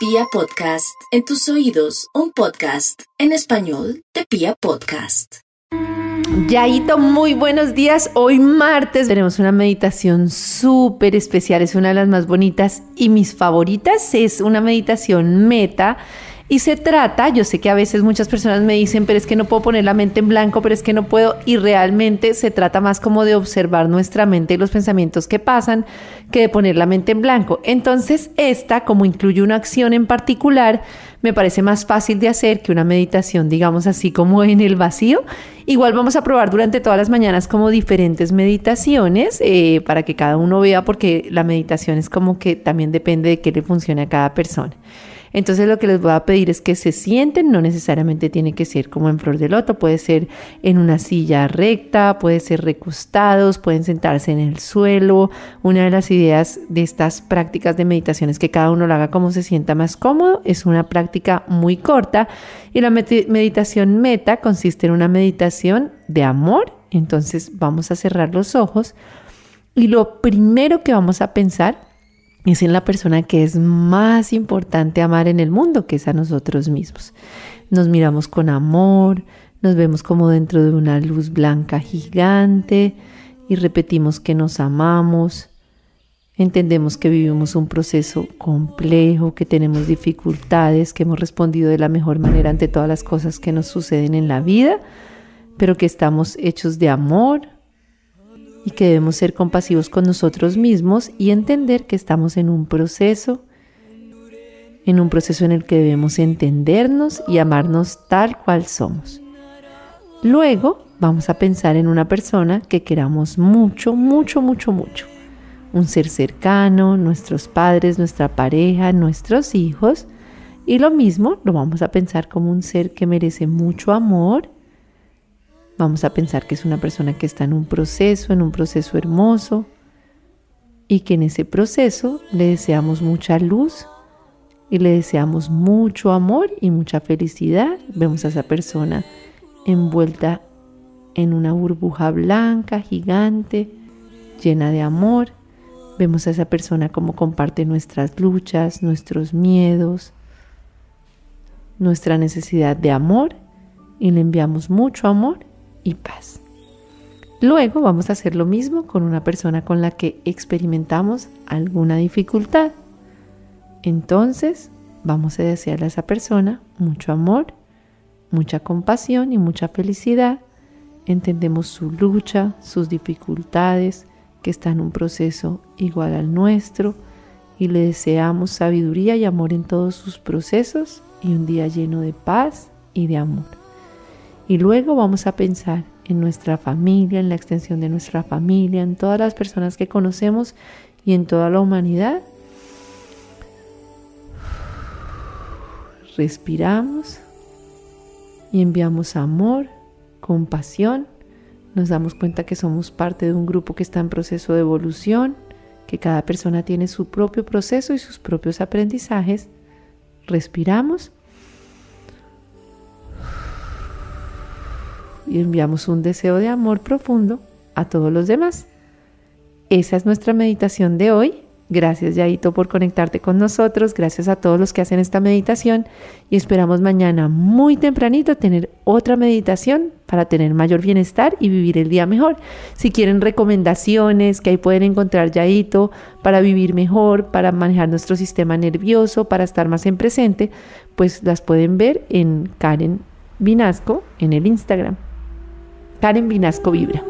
Pia Podcast, en tus oídos, un podcast en español de Pia Podcast. Yaito, muy buenos días. Hoy martes tenemos una meditación súper especial, es una de las más bonitas y mis favoritas. Es una meditación meta y se trata, yo sé que a veces muchas personas me dicen, pero es que no puedo poner la mente en blanco, pero es que no puedo. Y realmente se trata más como de observar nuestra mente y los pensamientos que pasan que de poner la mente en blanco. Entonces, esta, como incluye una acción en particular, me parece más fácil de hacer que una meditación, digamos así como en el vacío. Igual vamos a probar durante todas las mañanas como diferentes meditaciones eh, para que cada uno vea, porque la meditación es como que también depende de qué le funcione a cada persona. Entonces lo que les voy a pedir es que se sienten, no necesariamente tiene que ser como en flor de loto, puede ser en una silla recta, puede ser recostados, pueden sentarse en el suelo. Una de las ideas de estas prácticas de meditación es que cada uno lo haga como se sienta más cómodo. Es una práctica muy corta y la meditación meta consiste en una meditación de amor. Entonces vamos a cerrar los ojos y lo primero que vamos a pensar es en la persona que es más importante amar en el mundo, que es a nosotros mismos. Nos miramos con amor, nos vemos como dentro de una luz blanca gigante y repetimos que nos amamos. Entendemos que vivimos un proceso complejo, que tenemos dificultades, que hemos respondido de la mejor manera ante todas las cosas que nos suceden en la vida, pero que estamos hechos de amor, y que debemos ser compasivos con nosotros mismos y entender que estamos en un proceso, en un proceso en el que debemos entendernos y amarnos tal cual somos. Luego vamos a pensar en una persona que queramos mucho, mucho, mucho, mucho. Un ser cercano, nuestros padres, nuestra pareja, nuestros hijos. Y lo mismo lo vamos a pensar como un ser que merece mucho amor Vamos a pensar que es una persona que está en un proceso, en un proceso hermoso, y que en ese proceso le deseamos mucha luz y le deseamos mucho amor y mucha felicidad. Vemos a esa persona envuelta en una burbuja blanca, gigante, llena de amor. Vemos a esa persona como comparte nuestras luchas, nuestros miedos, nuestra necesidad de amor y le enviamos mucho amor y paz. Luego vamos a hacer lo mismo con una persona con la que experimentamos alguna dificultad. Entonces vamos a desearle a esa persona mucho amor, mucha compasión y mucha felicidad. Entendemos su lucha, sus dificultades, que está en un proceso igual al nuestro y le deseamos sabiduría y amor en todos sus procesos y un día lleno de paz y de amor. Y luego vamos a pensar en nuestra familia, en la extensión de nuestra familia, en todas las personas que conocemos y en toda la humanidad. Respiramos y enviamos amor, compasión. Nos damos cuenta que somos parte de un grupo que está en proceso de evolución, que cada persona tiene su propio proceso y sus propios aprendizajes. Respiramos y enviamos un deseo de amor profundo a todos los demás. Esa es nuestra meditación de hoy. Gracias Yaito por conectarte con nosotros, gracias a todos los que hacen esta meditación y esperamos mañana muy tempranito tener otra meditación para tener mayor bienestar y vivir el día mejor. Si quieren recomendaciones que ahí pueden encontrar Yaito para vivir mejor, para manejar nuestro sistema nervioso, para estar más en presente, pues las pueden ver en Karen Vinasco en el Instagram. Karen Vinasco Vibra.